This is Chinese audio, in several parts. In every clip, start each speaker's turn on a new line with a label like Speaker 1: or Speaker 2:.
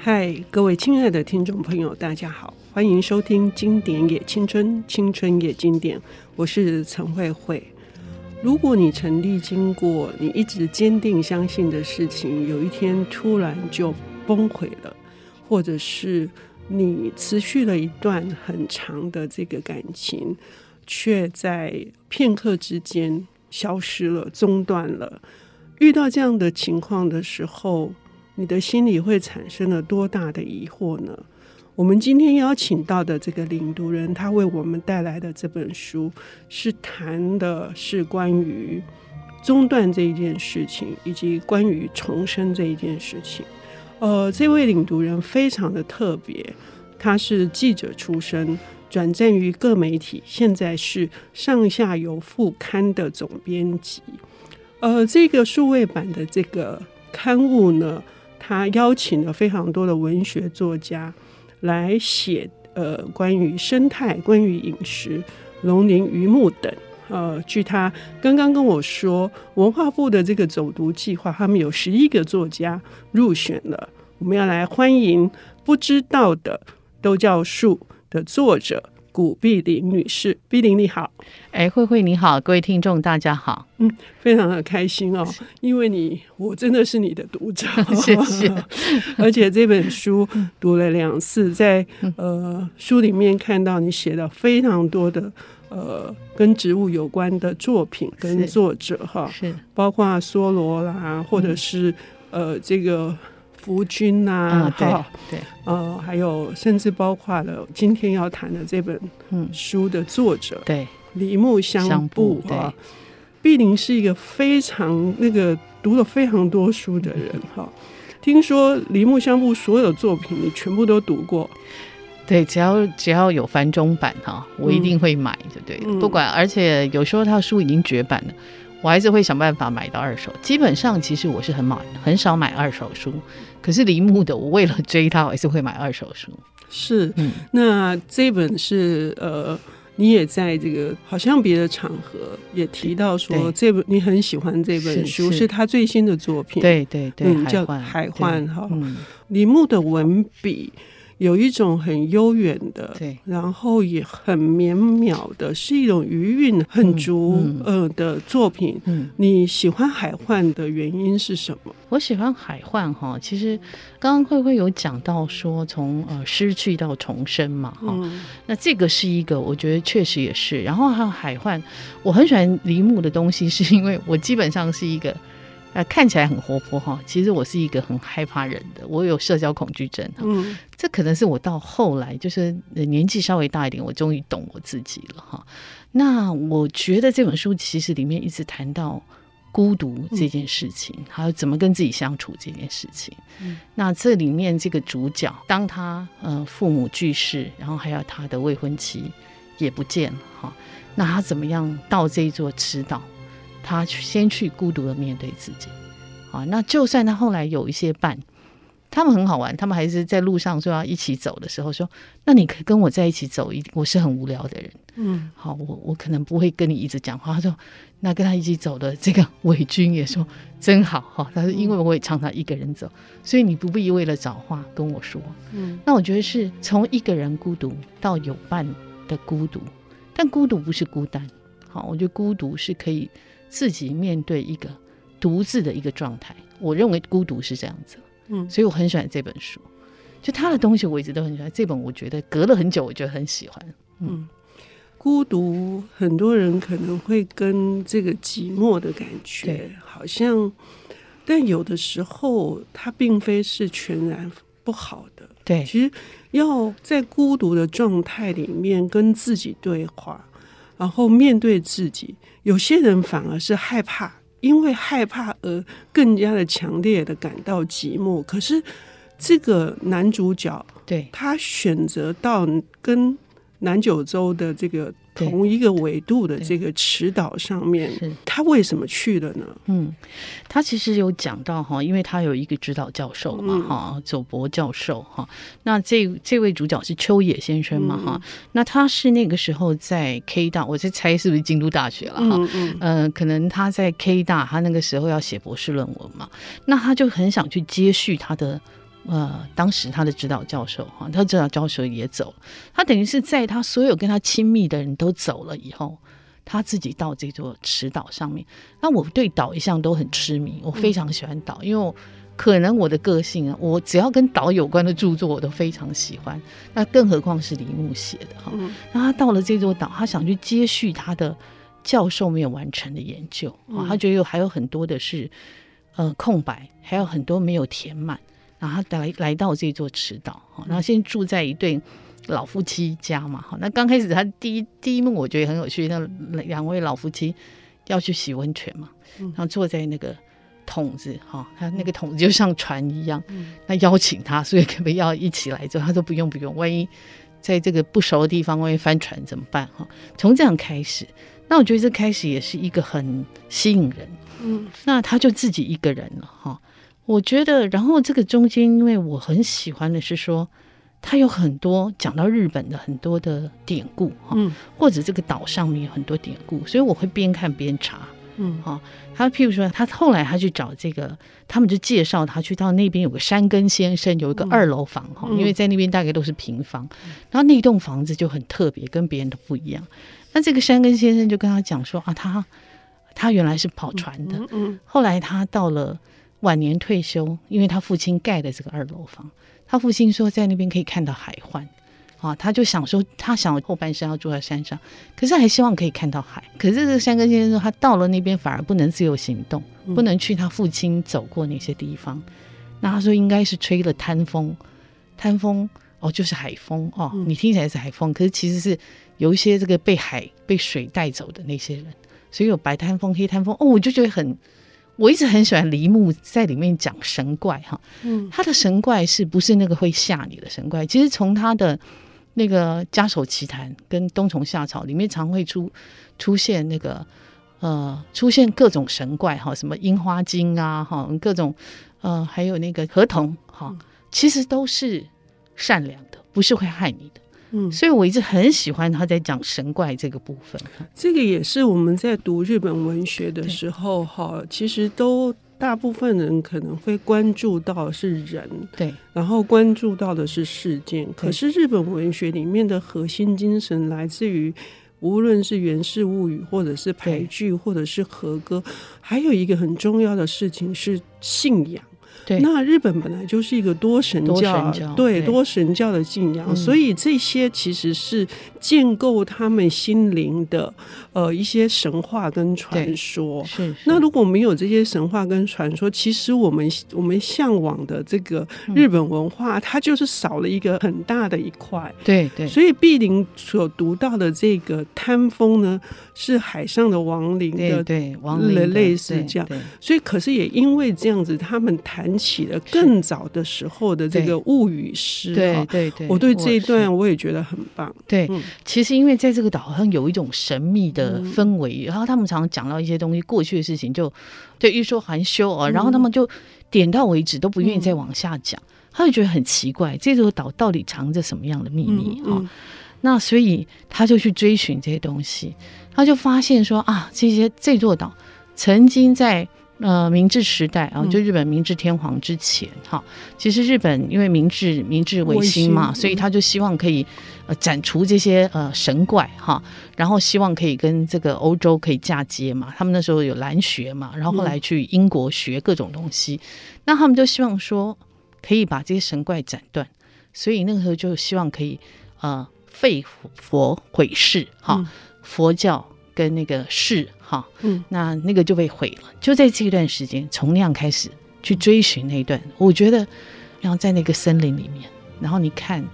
Speaker 1: 嗨，各位亲爱的听众朋友，大家好，欢迎收听《经典也青春，青春也经典》，我是陈慧慧。如果你曾历经过你一直坚定相信的事情，有一天突然就崩溃了，或者是你持续了一段很长的这个感情，却在片刻之间消失了、中断了，遇到这样的情况的时候，你的心里会产生了多大的疑惑呢？我们今天邀请到的这个领读人，他为我们带来的这本书，是谈的是关于中断这一件事情，以及关于重生这一件事情。呃，这位领读人非常的特别，他是记者出身，转战于各媒体，现在是上下游副刊的总编辑。呃，这个数位版的这个刊物呢，他邀请了非常多的文学作家来写，呃，关于生态、关于饮食、农林渔牧等。呃，据他刚刚跟我说，文化部的这个走读计划，他们有十一个作家入选了。我们要来欢迎不知道的都叫树的作者。古碧玲女士，碧玲你好，
Speaker 2: 哎，慧慧你好，各位听众大家好，
Speaker 1: 嗯，非常的开心哦，因为你我真的是你的读者，
Speaker 2: 谢谢，
Speaker 1: 而且这本书读了两次，在呃书里面看到你写了非常多的呃跟植物有关的作品跟作者哈，是，包括梭罗啦，或者是呃这个。福君呐、啊，对，呃，还有甚至包括了今天要谈的这本书的作者，对，梨木香布哈，碧玲是一个非常那个读了非常多书的人哈。听说梨木香布所有作品你全部都读过，
Speaker 2: 对，只要只要有繁中版哈，我一定会买，就对、嗯，不管，而且有时候他的书已经绝版了。我还是会想办法买到二手。基本上，其实我是很买很少买二手书。可是铃木的，我为了追他，我还是会买二手书。
Speaker 1: 是，嗯，那这本是呃，你也在这个好像别的场合也提到说，这本你很喜欢这本书，是，是他最新的作品。
Speaker 2: 对对对，
Speaker 1: 嗯、叫海幻哈。铃木的文笔。有一种很悠远的，对，然后也很绵渺的，是一种余韵很足呃的作品。嗯，你喜欢海幻的原因是什么？
Speaker 2: 我喜欢海幻哈，其实刚刚慧慧有讲到说从呃失去到重生嘛哈，嗯，那这个是一个我觉得确实也是。然后还有海幻，我很喜欢梨木的东西，是因为我基本上是一个。呃，看起来很活泼哈，其实我是一个很害怕人的，我有社交恐惧症。嗯，这可能是我到后来就是年纪稍微大一点，我终于懂我自己了哈。那我觉得这本书其实里面一直谈到孤独这件事情，嗯，还有怎么跟自己相处这件事情。嗯，那这里面这个主角，当他呃父母去世，然后还有他的未婚妻也不见了哈，那他怎么样到这一座池岛？他先去孤独的面对自己，啊，那就算他后来有一些伴，他们很好玩，他们还是在路上说要一起走的时候说，那你可以跟我在一起走一，我是很无聊的人，嗯，好，我我可能不会跟你一直讲话。他说，那跟他一起走的这个伪军也说真好。哈，他说因为我也常常一个人走，所以你不必为了找话跟我说，嗯，那我觉得是从一个人孤独到有伴的孤独，但孤独不是孤单，好，我觉得孤独是可以。自己面对一个独自的一个状态，我认为孤独是这样子，嗯，所以我很喜欢这本书，就他的东西我一直都很喜欢。这本我觉得隔了很久，我觉得很喜欢。嗯，嗯，
Speaker 1: 孤独很多人可能会跟这个寂寞的感觉好像，但有的时候它并非是全然不好的。
Speaker 2: 对，
Speaker 1: 其实要在孤独的状态里面跟自己对话。然后面对自己，有些人反而是害怕，因为害怕而更加的强烈的感到寂寞。可是这个男主角，对，他选择到跟南九州的这个。同一个维度的这个池岛上面，他为什么去了呢？
Speaker 2: 嗯，他其实有讲到哈，因为他有一个指导教授嘛，哈、嗯，佐伯教授哈。那这这位主角是秋野先生嘛，哈、嗯。那他是那个时候在 K 大，我在猜是不是京都大学了哈？嗯嗯。呃，可能他在 K 大，他那个时候要写博士论文嘛，那他就很想去接续他的。呃，当时他的指导教授哈，他指导教授也走，他等于是在他所有跟他亲密的人都走了以后，他自己到这座池岛上面。那我对岛一向都很痴迷，我非常喜欢岛，因为我可能我的个性啊，我只要跟岛有关的著作我都非常喜欢。那更何况是李牧写的哈。那他到了这座岛，他想去接续他的教授没有完成的研究啊，他觉得有还有很多的是呃空白，还有很多没有填满。然后他来来到这座池岛，然后先住在一对老夫妻家嘛。哈，那刚开始他第一第一幕我觉得很有趣，那两位老夫妻要去洗温泉嘛，然后坐在那个桶子，哈，他那个桶子就像船一样，那邀请他，所以可不可以要一起来做？他说不用不用，万一在这个不熟的地方万一翻船怎么办？哈，从这样开始，那我觉得这开始也是一个很吸引人，嗯，那他就自己一个人了，哈。我觉得，然后这个中间，因为我很喜欢的是说，它有很多讲到日本的很多的典故哈，嗯，或者这个岛上面有很多典故，所以我会边看边查，嗯，哈，他譬如说，他后来他去找这个，他们就介绍他去到那边有个山根先生有一个二楼房哈，嗯，因为在那边大概都是平房，然后那栋房子就很特别，跟别人都不一样。那这个山根先生就跟他讲说啊，他他原来是跑船的，嗯，嗯，后来他到了。晚年退休，因为他父亲盖的这个二楼房，他父亲说在那边可以看到海患，啊，他就想说他想后半生要住在山上，可是还希望可以看到海。可是这个山根先生说他到了那边反而不能自由行动，不能去他父亲走过那些地方。嗯、那他说应该是吹了滩风，滩风哦就是海风哦，你听起来是海风，可是其实是有一些这个被海被水带走的那些人，所以有白滩风、黑滩风哦，我就觉得很。我一直很喜欢梨木在里面讲神怪哈，嗯，他的神怪是不是那个会吓你的神怪？其实从他的那个《家守奇谈》跟《冬虫夏草》里面，常会出出现那个呃，出现各种神怪哈，什么樱花精啊哈，各种呃，还有那个河童哈，其实都是善良的，不是会害你的。嗯，所以我一直很喜欢他在讲神怪这个部分。
Speaker 1: 这个也是我们在读日本文学的时候，哈，其实都大部分人可能会关注到是人，对，然后关注到的是事件。可是日本文学里面的核心精神来自于，无论是源氏物语，或者是俳剧，或者是和歌，还有一个很重要的事情是信仰。对，那日本本来就是一个多神教，多神教对，对多神教的信仰，嗯，所以这些其实是建构他们心灵的呃一些神话跟传说。是，是，那如果没有这些神话跟传说，其实我们我们向往的这个日本文化，嗯，它就是少了一个很大的一块。对对，所以碧玲所读到的这个滩风呢，是海上的亡灵的，对亡灵类似这样。所以可是也因为这样子，他们谈。起了更早的时候的这个物语诗，对对对，我对这一段我也觉得很棒。
Speaker 2: 对，嗯、其实因为在这个岛好像有一种神秘的氛围，嗯、然后他们常常讲到一些东西，过去的事情就对欲说还休啊，然后他们就点到为止，都不愿意再往下讲。嗯、他就觉得很奇怪，这座岛到底藏着什么样的秘密哈、嗯嗯？那所以他就去追寻这些东西，他就发现说啊，这些这座岛曾经在。呃，明治时代啊，就日本明治天皇之前哈、嗯，其实日本因为明治明治维新嘛，所以他就希望可以呃斩除这些呃神怪哈，然后希望可以跟这个欧洲可以嫁接嘛。他们那时候有兰学嘛，然后后来去英国学各种东西，嗯、那他们就希望说可以把这些神怪斩断，所以那个时候就希望可以呃废佛毁世哈、嗯，佛教跟那个释。好，嗯，那那个就被毁了。就在这一段时间，从那样开始去追寻那一段，我觉得，然后在那个森林里面，然后你看，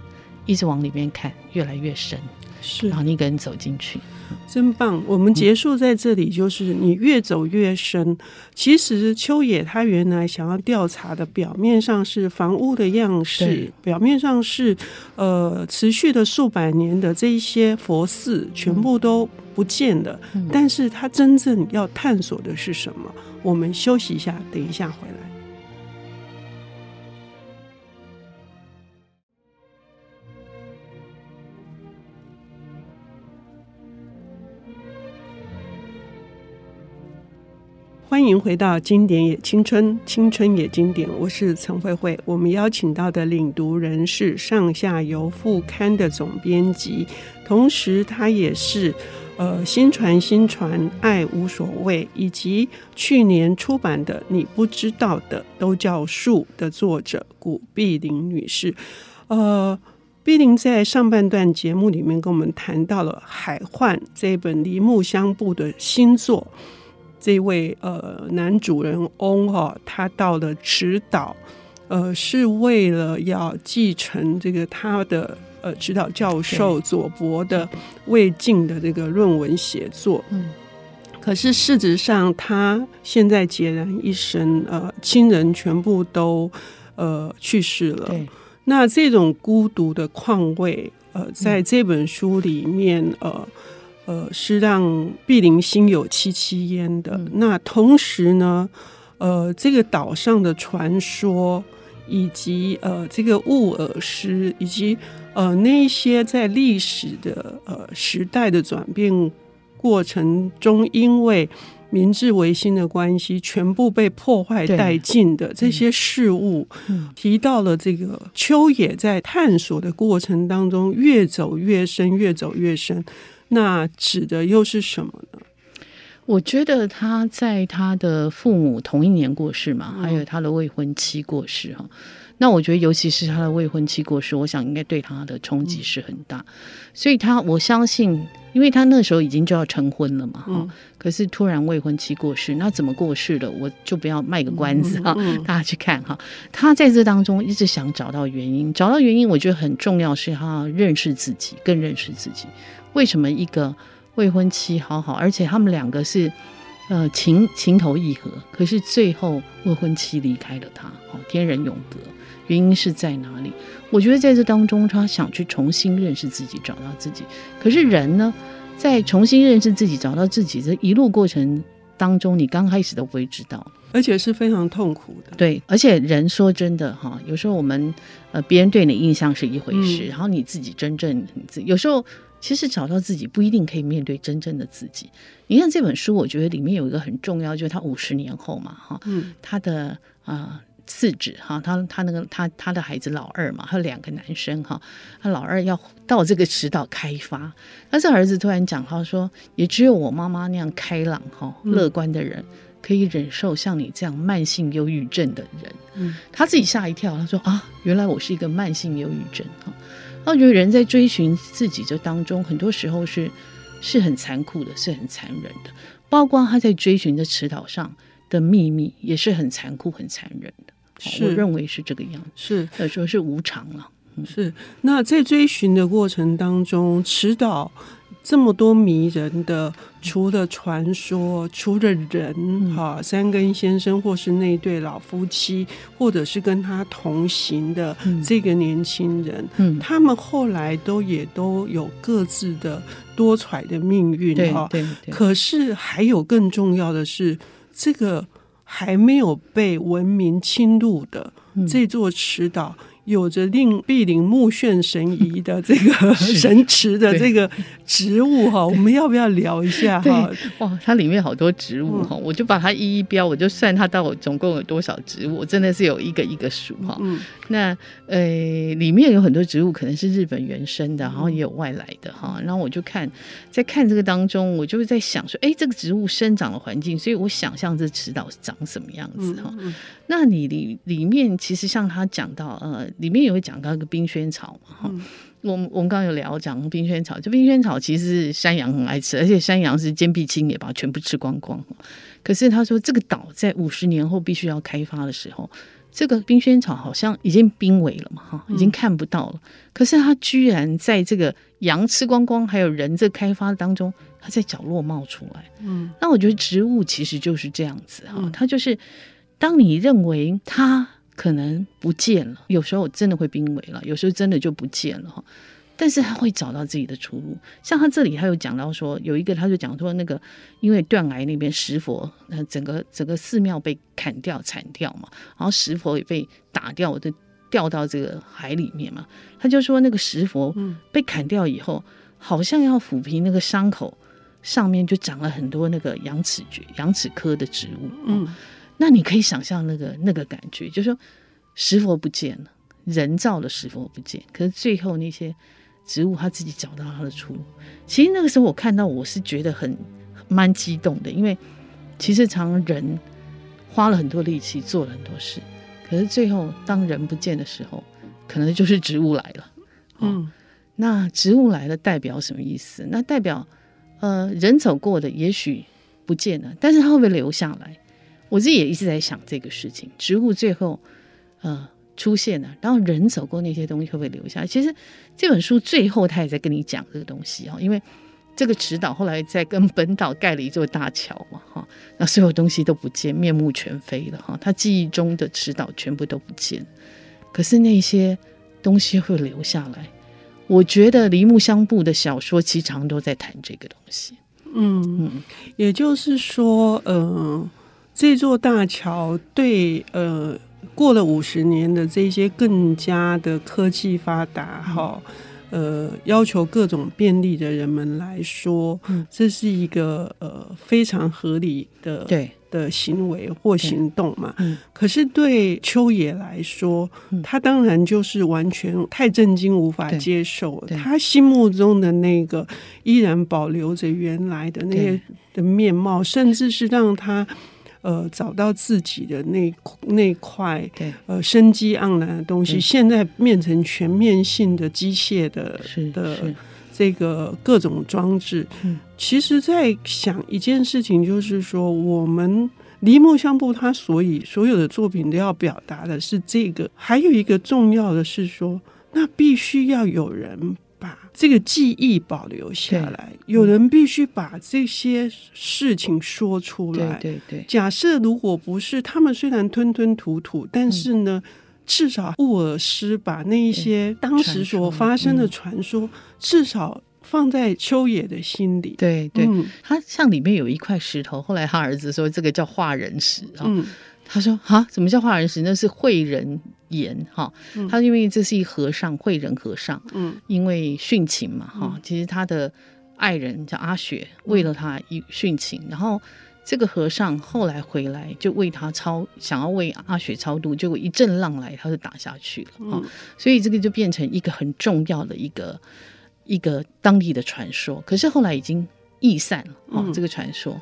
Speaker 2: 一直往里面看，越来越深，是，然后你一个人走进去，
Speaker 1: 真棒。我们结束在这里，就是你越走越深。嗯、其实秋野他原来想要调查的，表面上是房屋的样式，表面上是呃持续的数百年的这一些佛寺，全部都。不见了，但是他真正要探索的是什么？我们休息一下，等一下回来。欢迎回到《经典也青春，青春也经典》。我是陈慧慧。我们邀请到的领读人是《上下游副刊》的总编辑，同时他也是呃新传新传爱无所谓，以及去年出版的《你不知道的都叫树》的作者古碧玲女士。呃，碧玲在上半段节目里面跟我们谈到了《海幻》这本梨木香布的新作。这位呃男主人翁哈，他到了池岛，呃，是为了要继承这个他的呃指导教授佐伯的未尽的这个论文写作。嗯，可是事实上他现在孑然一身，呃，亲人全部都呃去世了。那这种孤独的况味，呃，在这本书里面，呃。呃，是让碧林心有戚戚焉的。嗯。那同时呢，呃，这个岛上的传说，以及呃，这个雾耳诗，以及呃，那些在历史的呃时代的转变过程中，因为明治维新的关系，全部被破坏殆尽的这些事物，嗯，提到了这个秋野在探索的过程当中，越走越深，越走越深。那指的又是什么呢？
Speaker 2: 我觉得他在他的父母同一年过世嘛，嗯、还有他的未婚妻过世哈。那我觉得，尤其是他的未婚妻过世，我想应该对他的冲击是很大。嗯、所以他我相信，因为他那时候已经就要成婚了嘛哈。嗯、可是突然未婚妻过世，那怎么过世的？我就不要卖个关子哈，大家去看哈。他在这当中一直想找到原因，找到原因，我觉得很重要，是他认识自己，更认识自己。为什么一个未婚妻好好，而且他们两个是呃情情投意合，可是最后未婚妻离开了他，哦，天人永隔，原因是在哪里？我觉得在这当中，他想去重新认识自己，找到自己。可是人呢，在重新认识自己、找到自己这一路过程当中，你刚开始都不会知道，
Speaker 1: 而且是非常痛苦的。
Speaker 2: 对，而且人说真的哈，有时候我们呃别人对你的印象是一回事，嗯、然后你自己真正有时候。其实找到自己不一定可以面对真正的自己。你看这本书，我觉得里面有一个很重要，就是他五十年后嘛，哈，嗯，他的啊次子哈，他他那个他他的孩子老二嘛，他有两个男生哈，他老二要到这个池岛开发，但是儿子突然讲他说，也只有我妈妈那样开朗哈乐观的人，可以忍受像你这样慢性忧郁症的人。嗯，他自己吓一跳，他说啊，原来我是一个慢性忧郁症哈。我觉得人在追寻自己这当中，很多时候是是很残酷的，是很残忍的。包括他在追寻的池岛上的秘密，也是很残酷、很残忍的。是我认为是这个样子，是有时候是无常了。
Speaker 1: 嗯、是那在追寻的过程当中，池岛。这么多迷人的，除了传说，除了人，哈、嗯，三根先生，或是那对老夫妻，或者是跟他同行的这个年轻人，嗯，他们后来都也都有各自的多舛的命运，哈，对，可是还有更重要的是，这个还没有被文明侵入的这座池岛。有着令碧林目眩神移的这个神池的这个植物哈，我们要不要聊一下哈？
Speaker 2: 哇，它里面好多植物哈，嗯、我就把它一一标，我就算它到底总共有多少植物，我真的是有一个一个数哈。嗯，那呃，里面有很多植物可能是日本原生的，然后也有外来的哈。然后我就看，在看这个当中，我就会在想说，哎，这个植物生长的环境，所以我想象这池岛是长什么样子哈。嗯嗯、那你里里面其实像他讲到呃。里面也会讲到一个冰萱草嘛，哈、嗯，我我们刚刚有聊讲冰萱草，就冰萱草其实是山羊很爱吃，而且山羊是坚壁清野，把它全部吃光光。可是他说这个岛在五十年后必须要开发的时候，这个冰萱草好像已经濒危了嘛，哈，已经看不到了。嗯、可是它居然在这个羊吃光光，还有人这开发当中，它在角落冒出来。嗯，那我觉得植物其实就是这样子哈，它就是当你认为它。可能不见了，有时候真的会濒危了，有时候真的就不见了哈。但是他会找到自己的出路。像他这里他有讲到说，有一个他就讲说，那个因为断崖那边石佛，呃，整个整个寺庙被砍掉铲掉嘛，然后石佛也被打掉，就掉到这个海里面嘛。他就说那个石佛被砍掉以后，好像要抚平那个伤口，上面就长了很多那个羊齿蕨、羊齿科的植物。
Speaker 1: 嗯，
Speaker 2: 那你可以想象那个那个感觉，就是说石佛不见了，人造的石佛不见，可是最后那些植物它自己找到它的出路。其实那个时候我看到，我是觉得很蛮激动的，因为其实常人花了很多力气做了很多事，可是最后当人不见的时候，可能就是植物来了。嗯。那植物来了代表什么意思？那代表，呃，人走过的也许不见了，但是它会不会留下来？我自己也一直在想这个事情。植物最后，呃，出现了，然后人走过那些东西会不会留下？其实这本书最后他也在跟你讲这个东西哦，因为这个池岛后来在跟本岛盖了一座大桥嘛哈，那所有东西都不见，面目全非了哈，他记忆中的池岛全部都不见，可是那些东西会留下来。我觉得梨木香布的小说其实常都在谈这个东西。
Speaker 1: 嗯嗯，也就是说，呃，这座大桥对呃过了五十年的这些更加的科技发达哈。嗯呃，要求各种便利的人们来说，嗯、这是一个呃非常合理的
Speaker 2: 对
Speaker 1: 的行为或行动嘛。嗯、可是对秋野来说，嗯、他当然就是完全太震惊，无法接受。他心目中的那个依然保留着原来的那些的面貌，甚至是让他。呃，找到自己的那那块，
Speaker 2: 对，
Speaker 1: 呃，生机盎然的东西，现在变成全面性的机械的的这个各种装置。嗯，其实，在想一件事情，就是说，我们梨木香布他所以所有的作品都要表达的是这个，还有一个重要的是说，那必须要有人。把这个记忆保留下来，有人必须把这些事情说出来。
Speaker 2: 对对对。
Speaker 1: 假设如果不是他们，虽然吞吞吐吐，但是呢，至少沃尔斯把那一些当时所发生的传说，至少放在秋野的心里。
Speaker 2: 对对，他像里面有一块石头，后来他儿子说这个叫化人石啊。他说：“哈，什么叫化人石？那是慧人岩哈。他因为这是一和尚，慧人和尚。嗯，因为殉情嘛哈。其实他的爱人叫阿雪，为了他一殉情，然后这个和尚后来回来就为他超，想要为阿雪超度，结果一阵浪来，他就打下去了哈。所以这个就变成一个很重要的一个一个当地的传说。可是后来已经易散了啊，这个传说。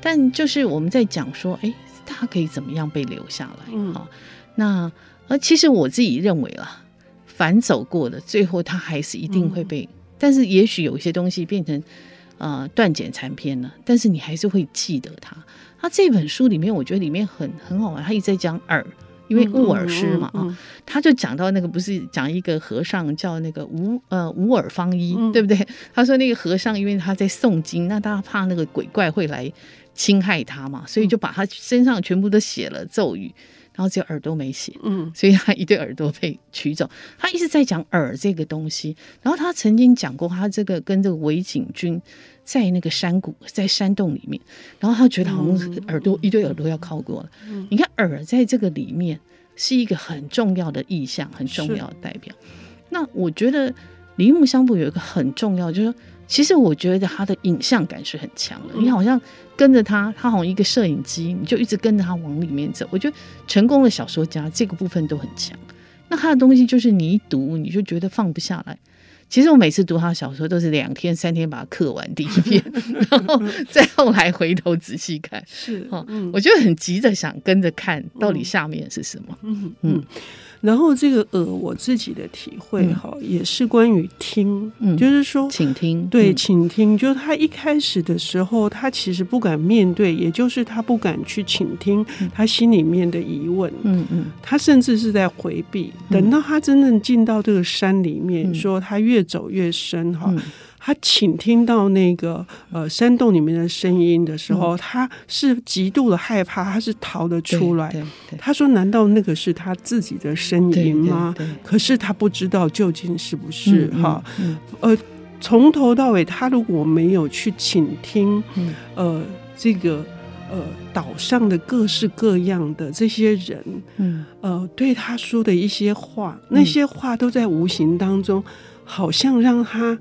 Speaker 2: 但就是我们在讲说，哎。”他可以怎么样被留下来？嗯，好，那呃，其实我自己认为啦，反走过的，最后他还是一定会被。嗯、但是也许有一些东西变成呃断简残篇了，但是你还是会记得他。他这本书里面，我觉得里面很很好玩，他一直在讲耳，因为乌尔诗嘛啊，他就讲到那个不是讲一个和尚叫那个无呃无耳方一，嗯、对不对？他说那个和尚因为他在诵经，那他怕那个鬼怪会来。侵害他嘛，所以就把他身上全部都写了咒语，然后只有耳朵没写，嗯，所以他一对耳朵被取走。他一直在讲耳这个东西，然后他曾经讲过，他这个跟这个尾景君在那个山谷，在山洞里面，然后他觉得好像耳朵一对耳朵要靠过了。嗯，你看耳在这个里面是一个很重要的意象，很重要的代表。那我觉得梨木香布有一个很重要，就是说。其实我觉得他的影像感是很强的，你好像跟着他，他好像一个摄影机，你就一直跟着他往里面走。我觉得成功的小说家这个部分都很强。那他的东西就是你一读你就觉得放不下来。其实我每次读他的小说都是两天三天把它刻完第一遍，然后再后来回头仔细看。是，我就很急着想跟着看到底下面是什么。嗯嗯。
Speaker 1: 然后这个耳，我自己的体会哈，也是关于听，嗯，就是说，
Speaker 2: 请听，
Speaker 1: 对，请听。就是他一开始的时候，他其实不敢面对，也就是他不敢去倾听他心里面的疑问，嗯嗯，他甚至是在回避。等到他真正进到这个山里面，说他越走越深哈。他倾听到那个呃山洞里面的声音的时候，他是极度的害怕，他是逃得出来。他说：“难道那个是他自己的声音吗？”可是他不知道究竟是不是哈。呃，从头到尾，他如果没有去倾听，呃，这个呃岛上的各式各样的这些人，嗯，呃，对他说的一些话，那些话都在无形当中，好像让他。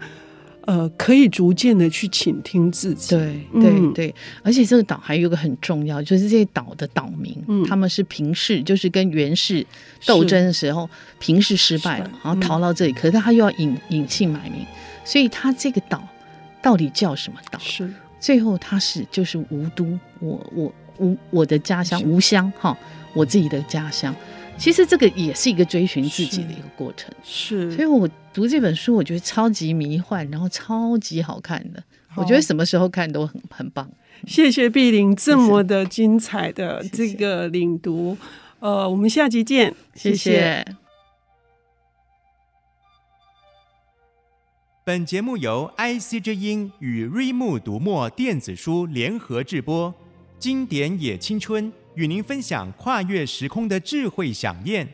Speaker 1: 呃，可以逐渐的去倾听自己。
Speaker 2: 对对对，而且这个岛还有一个很重要，就是这些岛的岛民，嗯、他们是平氏，就是跟源氏斗争的时候，平氏失败了，然后逃到这里，嗯、可是他又要隐隐姓埋名，所以他这个岛到底叫什么岛？
Speaker 1: 是。
Speaker 2: 最后他是就是吴都，我我吴我的家乡吴乡哈，我自己的家乡。其实这个也是一个追寻自己的一个过程，
Speaker 1: 是，
Speaker 2: 所以我读这本书，我觉得超级迷幻，然后超级好看的，我觉得什么时候看都很很棒。
Speaker 1: 谢谢碧玲这么的精彩的这个领读，谢谢呃，我们下集见，谢谢。谢谢。
Speaker 3: 本节目由 IC 之音与瑞木读墨电子书联合制播，经典也青春。与您分享跨越时空的智慧想念。